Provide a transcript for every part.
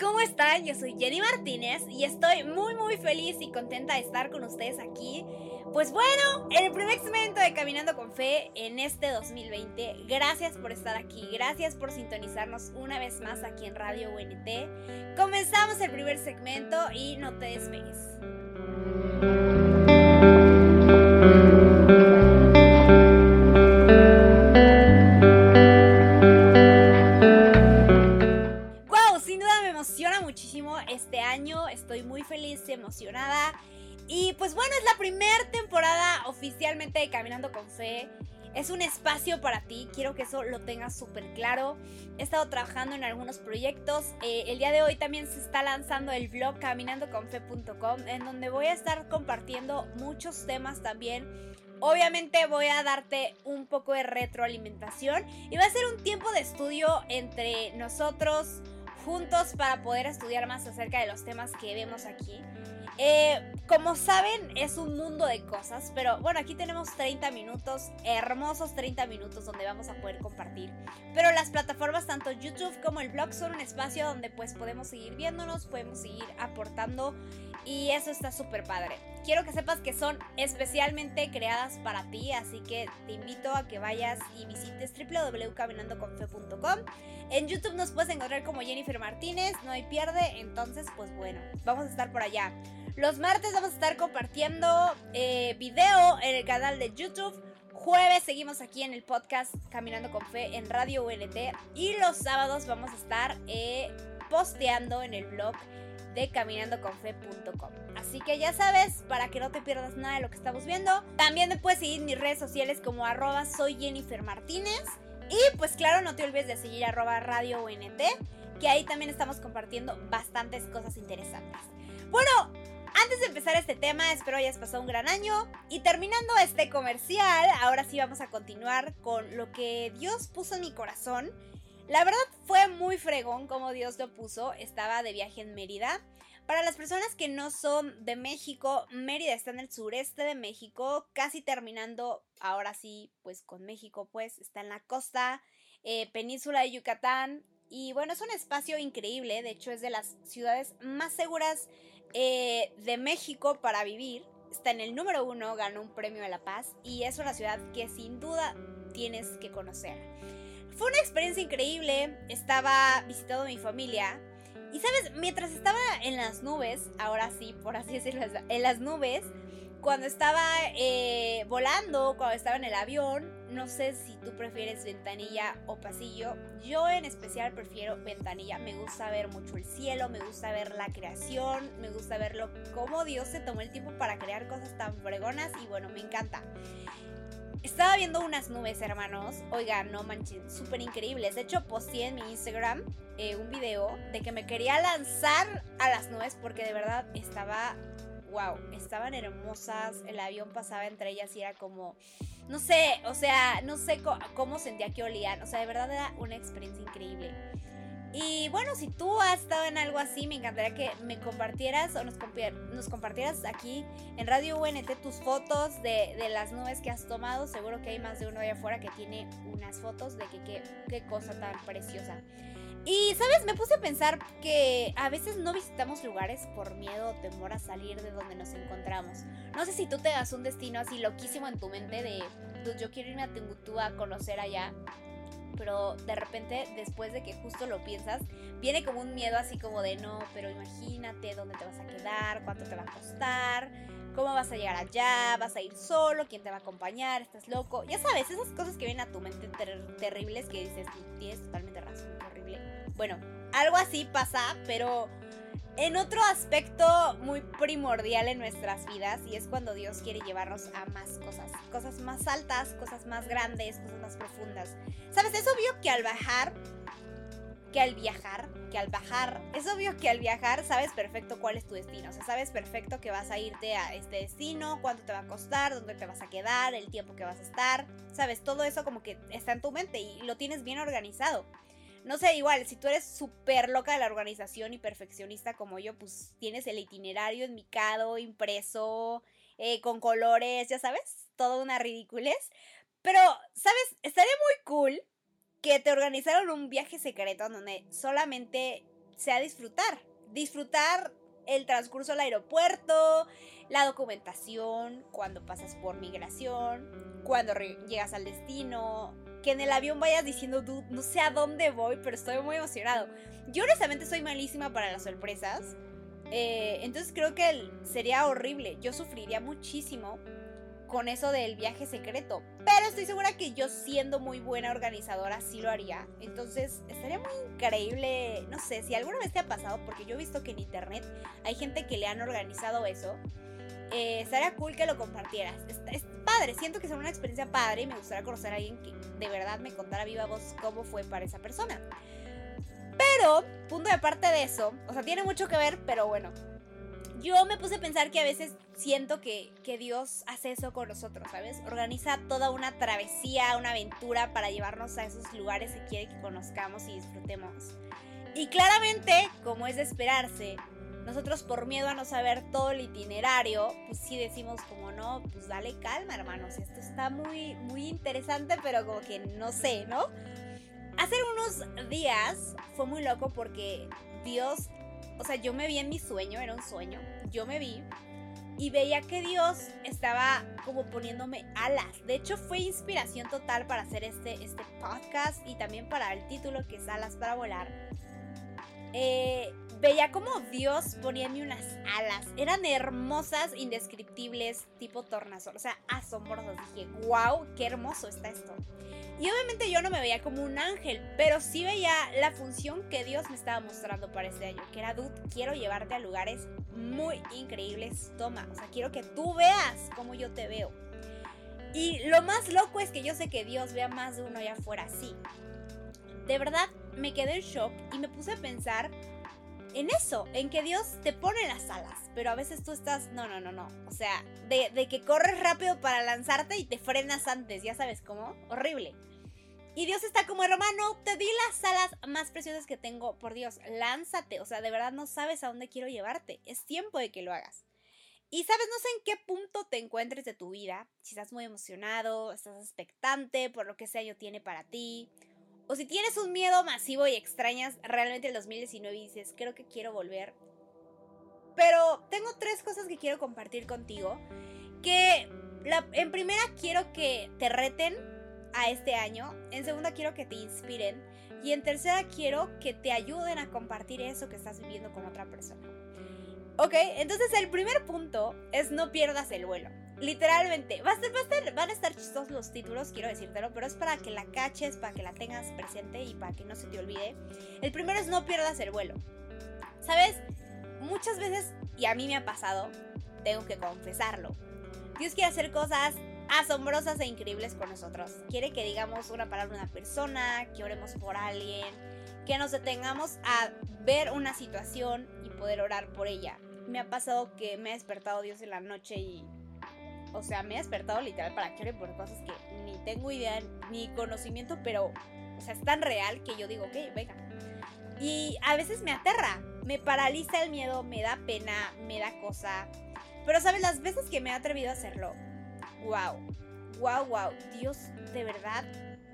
¿cómo están? Yo soy Jenny Martínez y estoy muy muy feliz y contenta de estar con ustedes aquí. Pues bueno, en el primer segmento de Caminando con Fe en este 2020. Gracias por estar aquí, gracias por sintonizarnos una vez más aquí en Radio UNT. Comenzamos el primer segmento y no te despegues. Emocionada. Y pues bueno, es la primera temporada oficialmente de Caminando con Fe. Es un espacio para ti, quiero que eso lo tengas súper claro. He estado trabajando en algunos proyectos. Eh, el día de hoy también se está lanzando el blog caminandoconfe.com en donde voy a estar compartiendo muchos temas también. Obviamente voy a darte un poco de retroalimentación y va a ser un tiempo de estudio entre nosotros, juntos para poder estudiar más acerca de los temas que vemos aquí. Eh, como saben, es un mundo de cosas, pero bueno, aquí tenemos 30 minutos, hermosos 30 minutos donde vamos a poder compartir. Pero las plataformas, tanto YouTube como el blog, son un espacio donde pues podemos seguir viéndonos, podemos seguir aportando y eso está súper padre. Quiero que sepas que son especialmente creadas para ti, así que te invito a que vayas y visites www.caminandoconfe.com. En YouTube nos puedes encontrar como Jennifer Martínez, no hay pierde, entonces pues bueno, vamos a estar por allá. Los martes vamos a estar compartiendo eh, video en el canal de YouTube. Jueves seguimos aquí en el podcast Caminando con Fe en Radio UNT. Y los sábados vamos a estar eh, posteando en el blog de caminandoconfe.com. Así que ya sabes, para que no te pierdas nada de lo que estamos viendo. También me puedes seguir en mis redes sociales como arroba Jennifer Martínez. Y pues claro, no te olvides de seguir Radio UNT, que ahí también estamos compartiendo bastantes cosas interesantes. Bueno, antes de empezar este tema, espero hayas pasado un gran año. Y terminando este comercial, ahora sí vamos a continuar con lo que Dios puso en mi corazón. La verdad fue muy fregón como Dios lo puso. Estaba de viaje en Mérida. Para las personas que no son de México, Mérida está en el sureste de México, casi terminando, ahora sí, pues con México, pues está en la costa, eh, península de Yucatán. Y bueno, es un espacio increíble, de hecho es de las ciudades más seguras eh, de México para vivir. Está en el número uno, ganó un premio de la paz y es una ciudad que sin duda tienes que conocer. Fue una experiencia increíble, estaba visitando a mi familia y sabes, mientras estaba en las nubes, ahora sí, por así decirlo, en las nubes, cuando estaba eh, volando, cuando estaba en el avión, no sé si tú prefieres ventanilla o pasillo. Yo en especial prefiero ventanilla. Me gusta ver mucho el cielo, me gusta ver la creación, me gusta verlo cómo Dios se tomó el tiempo para crear cosas tan fregonas y bueno, me encanta. Estaba viendo unas nubes, hermanos. Oigan, no manches, súper increíbles. De hecho, posté en mi Instagram eh, un video de que me quería lanzar a las nubes porque de verdad estaba wow, estaban hermosas, el avión pasaba entre ellas y era como, no sé, o sea, no sé cómo sentía que olían, o sea, de verdad era una experiencia increíble. Y bueno, si tú has estado en algo así, me encantaría que me compartieras o nos, nos compartieras aquí en Radio UNT tus fotos de, las nubes que has tomado. Seguro que hay más de uno allá afuera que tiene unas fotos de que qué cosa tan preciosa. Y, ¿sabes? Me puse a pensar que a veces no visitamos lugares por miedo o temor a salir de donde nos encontramos. No sé si tú te das un destino así loquísimo en tu mente de, pues yo quiero irme a Timbuktu a conocer allá. Pero de repente, después de que justo lo piensas, viene como un miedo así como de no, pero imagínate dónde te vas a quedar, cuánto te va a costar, cómo vas a llegar allá, vas a ir solo, quién te va a acompañar, estás loco. Ya sabes, esas cosas que vienen a tu mente terribles que dices, tienes totalmente razón bueno, algo así pasa, pero en otro aspecto muy primordial en nuestras vidas y es cuando Dios quiere llevarnos a más cosas, cosas más altas, cosas más grandes, cosas más profundas. ¿Sabes? Es obvio que al bajar, que al viajar, que al bajar, es obvio que al viajar sabes perfecto cuál es tu destino, o sea, sabes perfecto que vas a irte a este destino, cuánto te va a costar, dónde te vas a quedar, el tiempo que vas a estar, sabes, todo eso como que está en tu mente y lo tienes bien organizado no sé, igual, si tú eres súper loca de la organización y perfeccionista como yo, pues tienes el itinerario enmicado, impreso, eh, con colores, ya sabes, toda una ridiculez. Pero, ¿sabes? Estaría muy cool que te organizaron un viaje secreto donde solamente sea disfrutar. Disfrutar el transcurso al aeropuerto, la documentación, cuando pasas por migración, cuando llegas al destino, que en el avión vayas diciendo, no sé a dónde voy, pero estoy muy emocionado. Yo honestamente soy malísima para las sorpresas. Eh, entonces creo que sería horrible. Yo sufriría muchísimo con eso del viaje secreto. Pero estoy segura que yo siendo muy buena organizadora sí lo haría. Entonces estaría muy increíble. No sé si alguna vez te ha pasado, porque yo he visto que en internet hay gente que le han organizado eso. Eh, estaría cool que lo compartieras. Es, padre, siento que es una experiencia padre y me gustaría conocer a alguien que de verdad me contara viva voz cómo fue para esa persona. Pero, punto de parte de eso, o sea, tiene mucho que ver, pero bueno. Yo me puse a pensar que a veces siento que, que Dios hace eso con nosotros, ¿sabes? Organiza toda una travesía, una aventura para llevarnos a esos lugares que quiere que conozcamos y disfrutemos. Y claramente, como es de esperarse, nosotros por miedo a no saber todo el itinerario, pues sí decimos como no, pues dale calma, hermanos. Esto está muy, muy interesante, pero como que no sé, ¿no? Hace unos días fue muy loco porque Dios, o sea, yo me vi en mi sueño, era un sueño, yo me vi y veía que Dios estaba como poniéndome alas. De hecho, fue inspiración total para hacer este, este podcast y también para el título que es Alas para Volar. Eh, veía como Dios ponía en mí unas alas. Eran hermosas, indescriptibles, tipo tornasol. O sea, asombrosas. Dije, wow, qué hermoso está esto. Y obviamente yo no me veía como un ángel, pero sí veía la función que Dios me estaba mostrando para este año. Que era, dude, quiero llevarte a lugares muy increíbles. Toma, o sea, quiero que tú veas cómo yo te veo. Y lo más loco es que yo sé que Dios vea más de uno allá afuera, sí. De verdad, me quedé en shock y me puse a pensar en eso, en que Dios te pone las alas, pero a veces tú estás, no, no, no, no, o sea, de, que corres rápido para lanzarte y te frenas antes, ya sabes cómo, horrible. Y Dios está como, hermano, te di las alas más preciosas que tengo, por Dios, lánzate, o sea, de verdad no sabes a dónde quiero llevarte, es tiempo de que lo hagas. Y sabes, no sé en qué punto te encuentres de tu vida, si estás muy emocionado, estás expectante por lo que ese año tiene para ti, o si tienes un miedo masivo y extrañas realmente el 2019 y dices, creo que quiero volver. Pero tengo tres cosas que quiero compartir contigo. Que en primera quiero que te reten a este año. En segunda quiero que te inspiren. Y en tercera quiero que te ayuden a compartir eso que estás viviendo con otra persona. Ok, entonces el primer punto es no pierdas el vuelo. Literalmente, va a ser, va a van a estar chistosos los títulos, quiero decírtelo, pero es para que la caches, para que la tengas presente y para que no se te olvide. El primero es no pierdas el vuelo. ¿Sabes? Muchas veces, y a mí me ha pasado, tengo que confesarlo. Dios quiere hacer cosas asombrosas e increíbles con nosotros. Quiere que digamos una palabra a una persona, que oremos por alguien, que nos detengamos a ver una situación y poder orar por ella. Me ha pasado que me ha despertado Dios en la noche y o sea, me he despertado literal para que por cosas que ni tengo idea ni conocimiento, pero, o sea, es tan real que yo digo, ok, venga. Y a veces me aterra, me paraliza el miedo, me da pena, me da cosa. Pero, ¿sabes? Las veces que me he atrevido a hacerlo, wow, wow, wow, Dios de verdad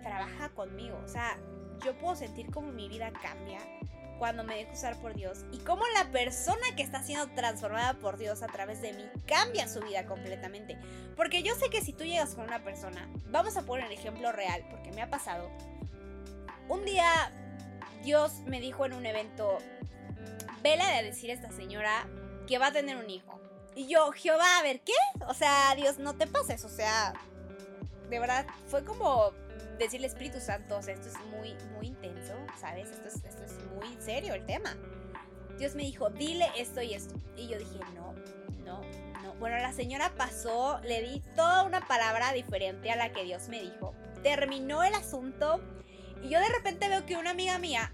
trabaja conmigo. O sea, yo puedo sentir como mi vida cambia cuando me dejo usar por Dios y cómo la persona que está siendo transformada por Dios a través de mí cambia su vida completamente. Porque yo sé que si tú llegas con una persona, vamos a poner el ejemplo real, porque me ha pasado. Un día Dios me dijo en un evento, vela de decir a esta señora que va a tener un hijo. Y yo, Jehová, a ver, ¿qué? O sea, Dios, no te pases, o sea, de verdad, fue como decirle Espíritu Santo, o sea, esto es muy, muy intenso, ¿sabes? Esto es, esto es muy serio el tema. Dios me dijo, dile esto y esto. Y yo dije, no, no, no. Bueno, la señora pasó, le di toda una palabra diferente a la que Dios me dijo. Terminó el asunto y yo de repente veo que una amiga mía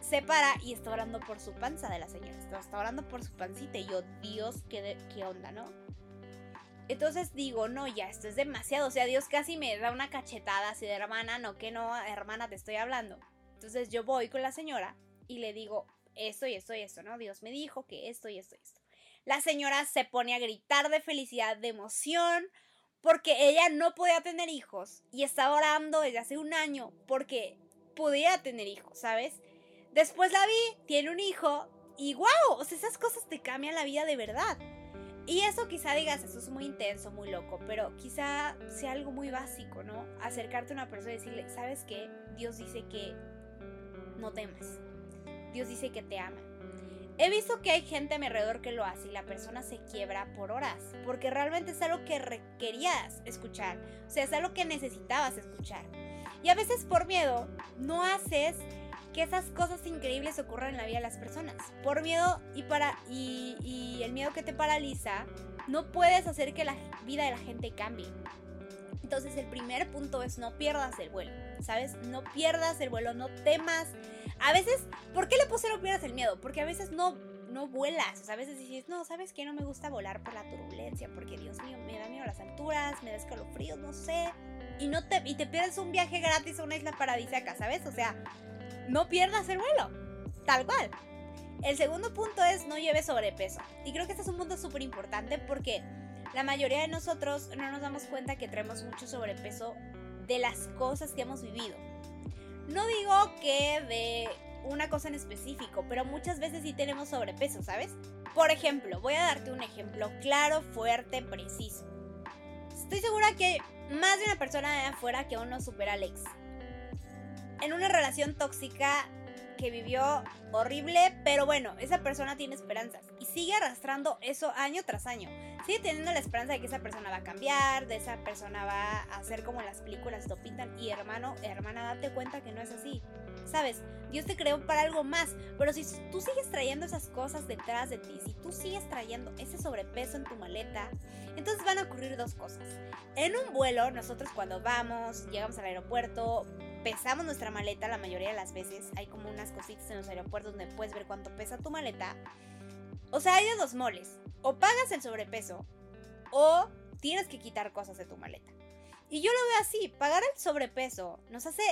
se para y está orando por su panza de la señora. Está, orando por su pancita y yo, Dios, ¿qué, qué onda, no? Entonces digo, no, ya, esto es demasiado. O sea, Dios casi me da una cachetada así de hermana, no, que no, hermana, te estoy hablando. Entonces yo voy con la señora y le digo, esto y esto y esto, ¿no? Dios me dijo que esto y esto y esto. La señora se pone a gritar de felicidad, de emoción, porque ella no podía tener hijos y estaba orando desde hace un año porque podía tener hijos, ¿sabes? Después la vi, tiene un hijo y wow, o sea, esas cosas te cambian la vida de verdad. Y eso quizá digas, eso es muy intenso, muy loco, pero quizá sea algo muy básico, ¿no? Acercarte a una persona y decirle, ¿sabes qué? Dios dice que no temas. Dios dice que te ama. He visto que hay gente a mi alrededor que lo hace y la persona se quiebra por horas, porque realmente es algo que requerías escuchar, o sea, es algo que necesitabas escuchar. Y a veces por miedo no haces que esas cosas increíbles ocurran en la vida de las personas. Por miedo y, para, y, el miedo que te paraliza, no puedes hacer que la vida de la gente cambie. Entonces el primer punto es no pierdas el vuelo, ¿sabes? No pierdas el vuelo, no temas. A veces, ¿por qué le puse no pierdas el miedo? Porque a veces no, no vuelas, o sea, a veces dices, no, ¿sabes qué? No me gusta volar por la turbulencia, porque Dios mío, me da miedo las alturas, me da escalofríos, no sé. Y, no te, y te pierdes un viaje gratis a una isla paradisíaca, ¿sabes? O sea, no pierdas el vuelo. Tal cual. El segundo punto es no lleves sobrepeso. Y creo que este es un punto súper importante porque la mayoría de nosotros no nos damos cuenta que traemos mucho sobrepeso de las cosas que hemos vivido. No digo que de una cosa en específico, pero muchas veces sí tenemos sobrepeso, ¿sabes? Por ejemplo, voy a darte un ejemplo claro, fuerte, preciso. Estoy segura que más de una persona de afuera que aún no supera Alex en una relación tóxica que vivió horrible, pero bueno, esa persona tiene esperanzas y sigue arrastrando eso año tras año. Sigue teniendo la esperanza de que esa persona va a cambiar, de esa persona va a hacer como las películas lo pintan y hermano, hermana, date cuenta que no es así. Sabes, Dios te creó para algo más, pero si tú sigues trayendo esas cosas detrás de ti, si tú sigues trayendo ese sobrepeso en tu maleta, entonces van a ocurrir dos cosas. En un vuelo, nosotros cuando vamos, llegamos al aeropuerto, pesamos nuestra maleta la mayoría de las veces. Hay como unas cositas en los aeropuertos donde puedes ver cuánto pesa tu maleta. O sea, hay de dos moles. O pagas el sobrepeso o tienes que quitar cosas de tu maleta. Y yo lo veo así, pagar el sobrepeso nos hace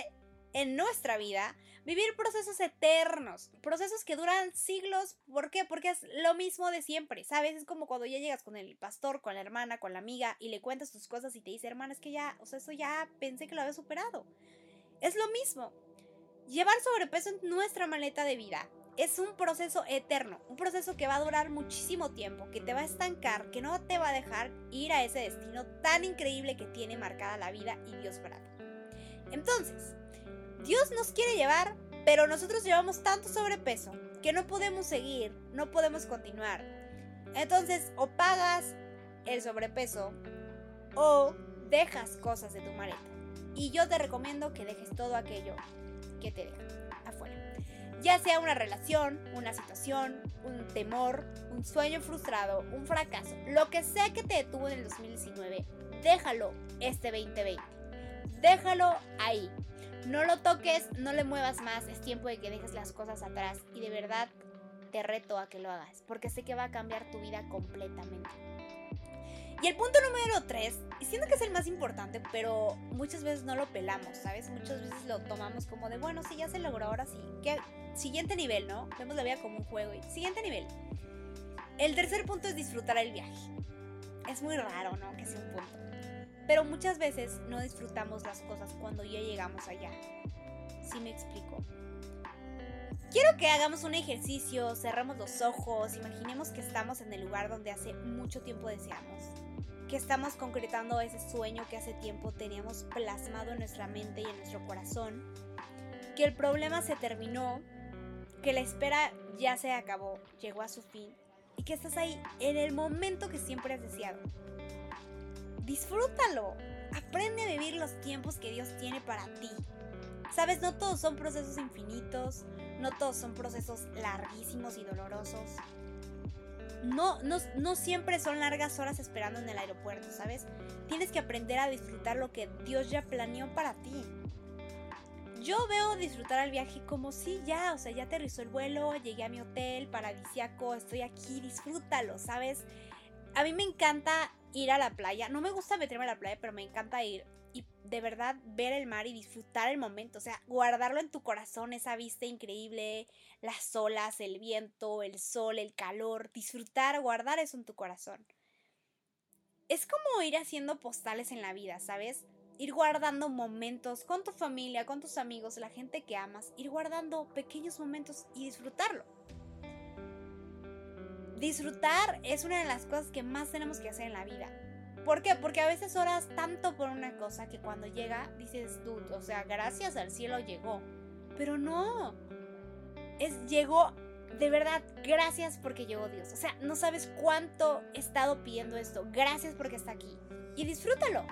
en nuestra vida vivir procesos eternos, procesos que duran siglos. ¿Por qué? Porque es lo mismo de siempre, ¿sabes? Es como cuando ya llegas con el pastor, con la hermana, con la amiga y le cuentas tus cosas y te dice, hermana, es que ya, o sea, eso ya pensé que lo había superado. Es lo mismo. Llevar sobrepeso en nuestra maleta de vida es un proceso eterno, un proceso que va a durar muchísimo tiempo, que te va a estancar, que no te va a dejar ir a ese destino tan increíble que tiene marcada la vida y Dios para ti. Entonces, Dios nos quiere llevar, pero nosotros llevamos tanto sobrepeso que no podemos seguir, no podemos continuar. Entonces, o pagas el sobrepeso o dejas cosas de tu maleta. Y yo te recomiendo que dejes todo aquello que te deja afuera. Ya sea una relación, una situación, un temor, un sueño frustrado, un fracaso, lo que sea que te detuvo en el 2019, déjalo este 2020. Déjalo ahí. No lo toques, no le muevas más, es tiempo de que dejes las cosas atrás y de verdad te reto a que lo hagas, porque sé que va a cambiar tu vida completamente. Y el punto número 3, y siento que es el más importante, pero muchas veces no lo pelamos, ¿sabes? Muchas veces lo tomamos como de, bueno, sí, ya se logró, ahora sí. Que, siguiente nivel, ¿no? Vemos la vida como un juego. Y, siguiente nivel. El tercer punto es disfrutar el viaje. Es muy raro, ¿no? Que sea un punto. Pero muchas veces no disfrutamos las cosas cuando ya llegamos allá. ¿Sí me explico? Quiero que hagamos un ejercicio, cerramos los ojos, imaginemos que estamos en el lugar donde hace mucho tiempo deseamos que estamos concretando ese sueño que hace tiempo teníamos plasmado en nuestra mente y en nuestro corazón, que el problema se terminó, que la espera ya se acabó, llegó a su fin y que estás ahí en el momento que siempre has deseado. Disfrútalo, aprende a vivir los tiempos que Dios tiene para ti. Sabes, no todos son procesos infinitos, no todos son procesos larguísimos y dolorosos no, no, siempre son largas horas esperando en el aeropuerto, ¿sabes? Tienes que aprender a disfrutar lo que Dios ya planeó para ti. Yo veo disfrutar el viaje como si ya, o sea, ya aterrizó el vuelo, llegué a mi hotel paradisiaco, estoy aquí, disfrútalo, ¿sabes? A mí me encanta ir a la playa, no me gusta meterme a la playa, pero me encanta ir y de verdad ver el mar y disfrutar el momento, o sea, guardarlo en tu corazón, esa vista increíble, las olas, el viento, el sol, el calor, disfrutar, guardar eso en tu corazón. Es como ir haciendo postales en la vida, ¿sabes? ir guardando momentos con tu familia, con tus amigos, la gente que amas, ir guardando pequeños momentos y disfrutarlo. Disfrutar es una de las cosas que más tenemos que hacer en la vida. ¿Por qué? Porque a veces oras tanto por una cosa que cuando llega dices tú, o sea, gracias al cielo llegó. Pero no. Es llegó de verdad, gracias porque llegó Dios. O sea, no sabes cuánto he estado pidiendo esto. Gracias porque está aquí. Y disfrútalo.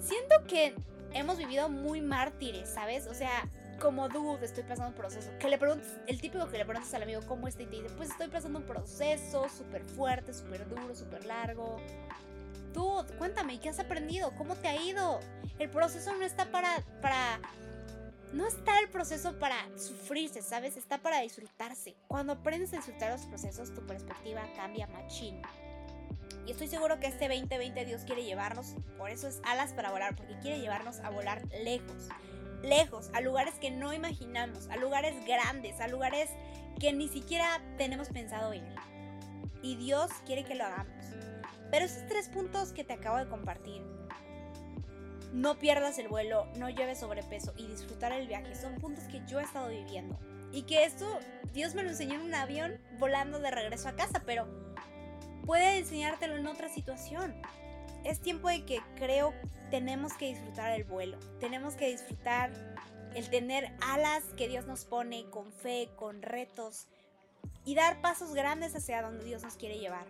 Siento que hemos vivido muy mártires, ¿sabes? O sea, como dude, estoy pasando un proceso. Que le preguntes, el típico que le preguntas al amigo cómo está y te dice, pues estoy pasando un proceso súper fuerte, súper duro, súper largo. Tú, cuéntame, ¿qué has aprendido? ¿Cómo te ha ido? El proceso no está para, para no está el proceso para sufrirse, ¿sabes? Está para disfrutarse. Cuando aprendes a disfrutar los procesos, tu perspectiva cambia machín. Y estoy seguro que este 2020 Dios quiere llevarnos, por eso es alas para volar, porque quiere llevarnos a volar lejos. Lejos, a lugares que no imaginamos, a lugares grandes, a lugares que ni siquiera tenemos pensado ir. Y Dios quiere que lo hagamos. Pero esos tres puntos que te acabo de compartir, no pierdas el vuelo, no lleves sobrepeso y disfrutar el viaje son puntos que yo he estado viviendo. Y que esto Dios me lo enseñó en un avión volando de regreso a casa, pero puede enseñártelo en otra situación. Es tiempo de que creo tenemos que disfrutar el vuelo, tenemos que disfrutar el tener alas que Dios nos pone con fe, con retos y dar pasos grandes hacia donde Dios nos quiere llevar.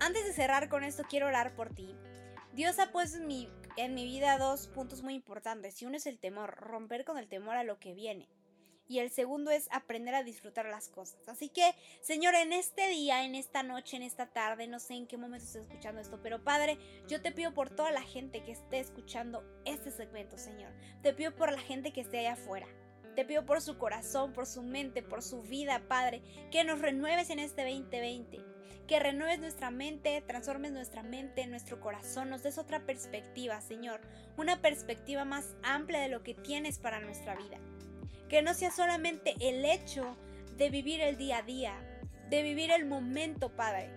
Antes de cerrar con esto, quiero orar por ti Dios ha puesto en mi, vida dos puntos muy importantes. Y uno es el temor, romper con el temor a lo que viene. Y el segundo es aprender a disfrutar las cosas. Así que, Señor, en este día, en esta noche, en esta tarde, no sé en qué momento estés escuchando esto, pero Padre, yo te pido por toda la gente que esté escuchando este segmento, Señor. Te pido por la gente que esté allá afuera. Te pido por su corazón, por su mente, por su vida, Padre, que nos renueves en este 2020 que renueves nuestra mente, transformes nuestra mente, nuestro corazón, nos des otra perspectiva, Señor, una perspectiva más amplia de lo que tienes para nuestra vida. Que no sea solamente el hecho de vivir el día a día, de vivir el momento, Padre,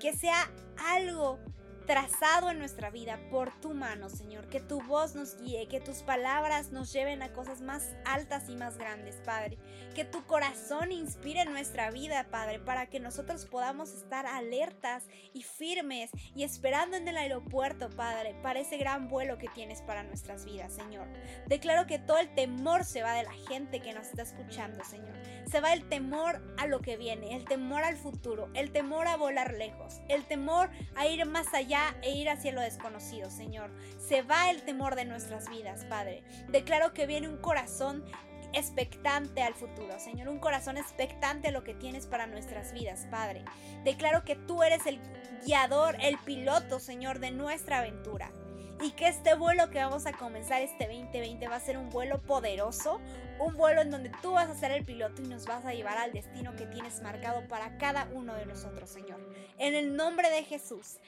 que sea algo trazado en nuestra vida por tu mano, Señor. Que tu voz nos guíe, que tus palabras nos lleven a cosas más altas y más grandes, Padre. Que tu corazón inspire nuestra vida, Padre, para que nosotros podamos estar alertas y firmes y esperando en el aeropuerto, Padre, para ese gran vuelo que tienes para nuestras vidas, Señor. Declaro que todo el temor se va de la gente que nos está escuchando, Señor. Se va el temor a lo que viene, el temor al futuro, el temor a volar lejos, el temor a ir más allá e ir hacia lo desconocido, Señor. Se va el temor de nuestras vidas, Padre. Declaro que viene un corazón expectante al futuro, Señor, un corazón expectante a lo que tienes para nuestras vidas, Padre. Declaro que tú eres el guiador, el piloto, Señor, de nuestra aventura. Y que este vuelo que vamos a comenzar este 2020 va a ser un vuelo poderoso, un vuelo en donde tú vas a ser el piloto y nos vas a llevar al destino que tienes marcado para cada uno de nosotros, Señor. En el nombre de Jesús.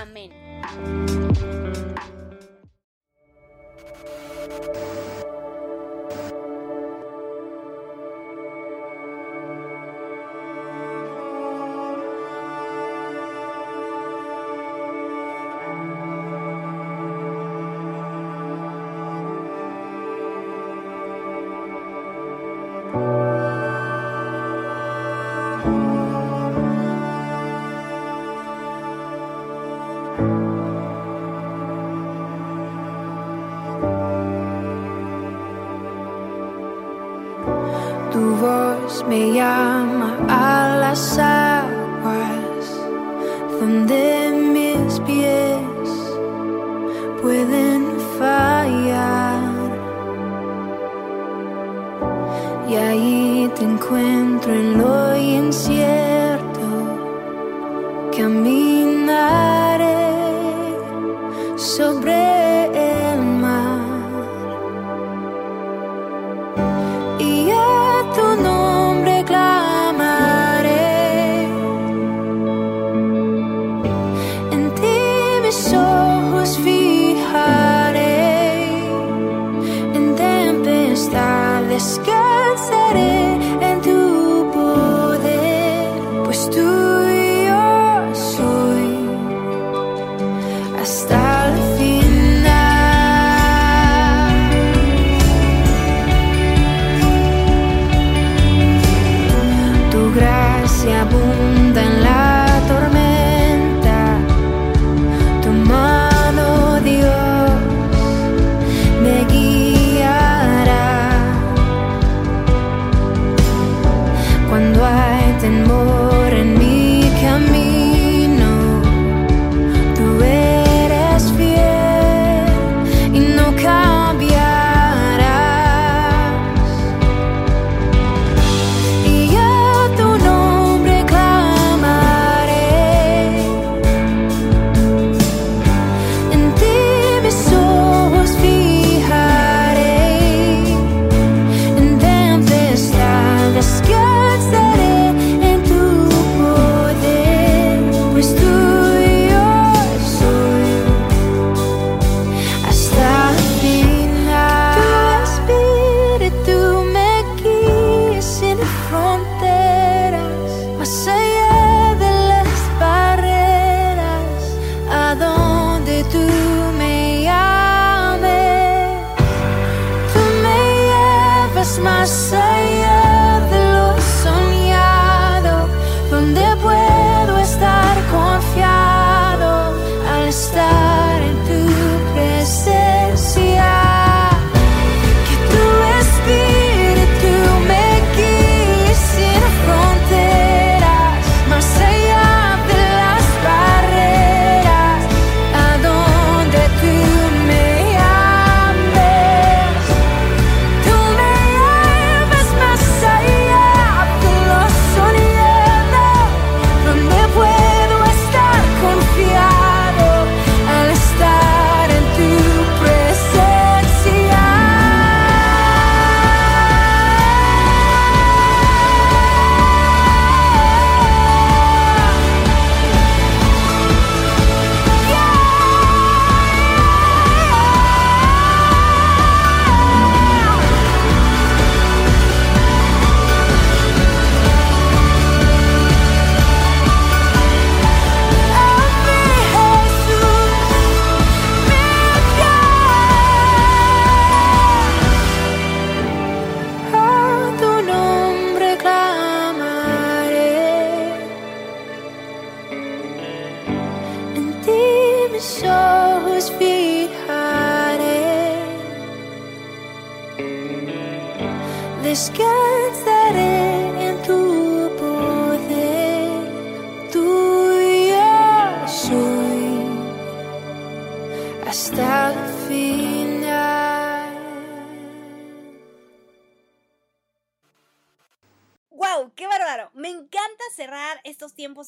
Amén. Encuentro en lo incierto,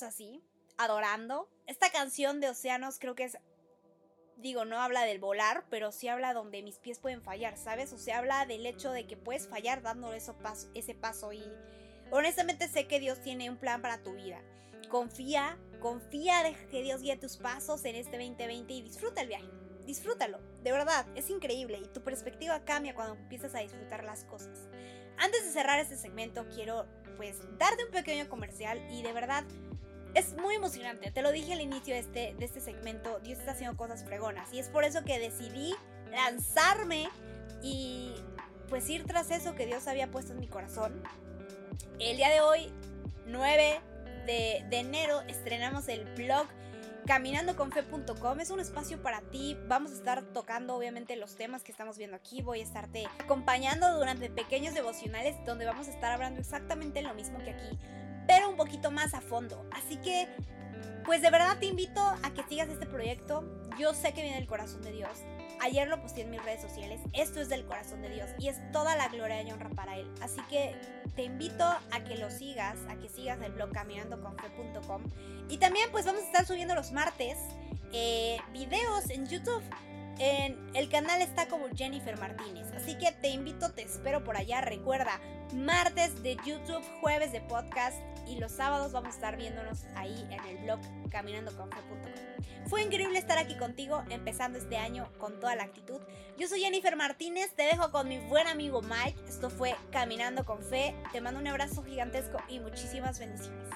así, adorando. Esta canción de Océanos creo que es, digo, no habla del volar, pero sí habla donde mis pies pueden fallar, ¿sabes? O sea, habla del hecho de que puedes fallar dando paso, ese paso y honestamente sé que Dios tiene un plan para tu vida. Confía, confía de que Dios guíe tus pasos en este 2020 y disfruta el viaje. Disfrútalo, de verdad, es increíble y tu perspectiva cambia cuando empiezas a disfrutar las cosas. Antes de cerrar este segmento, quiero pues darte un pequeño comercial y de verdad es muy emocionante. Te lo dije al inicio de este, de este segmento. Dios está haciendo cosas fregonas. Y es por eso que decidí lanzarme y pues ir tras eso que Dios había puesto en mi corazón. El día de hoy, 9 de, de enero, estrenamos el blog caminandoconfe.com es un espacio para ti. Vamos a estar tocando obviamente los temas que estamos viendo aquí. Voy a estarte acompañando durante pequeños devocionales donde vamos a estar hablando exactamente lo mismo que aquí pero un poquito más a fondo. Así que, pues de verdad te invito a que sigas este proyecto. Yo sé que viene del corazón de Dios. Ayer lo posté en mis redes sociales. Esto es del corazón de Dios y es toda la gloria y honra para Él. Así que te invito a que lo sigas, a que sigas el blog caminandoconfe.com. Y también pues vamos a estar subiendo los martes eh, videos en YouTube. En el canal está como Jennifer Martínez. Así que te invito, te espero por allá. Recuerda, martes de YouTube, jueves de podcast y los sábados vamos a estar viéndonos ahí en el blog caminandoconfe.com. Fue increíble estar aquí contigo empezando este año con toda la actitud. Yo soy Jennifer Martínez, te dejo con mi buen amigo Mike. Esto fue Caminando con Fe. Te mando un abrazo gigantesco y muchísimas bendiciones.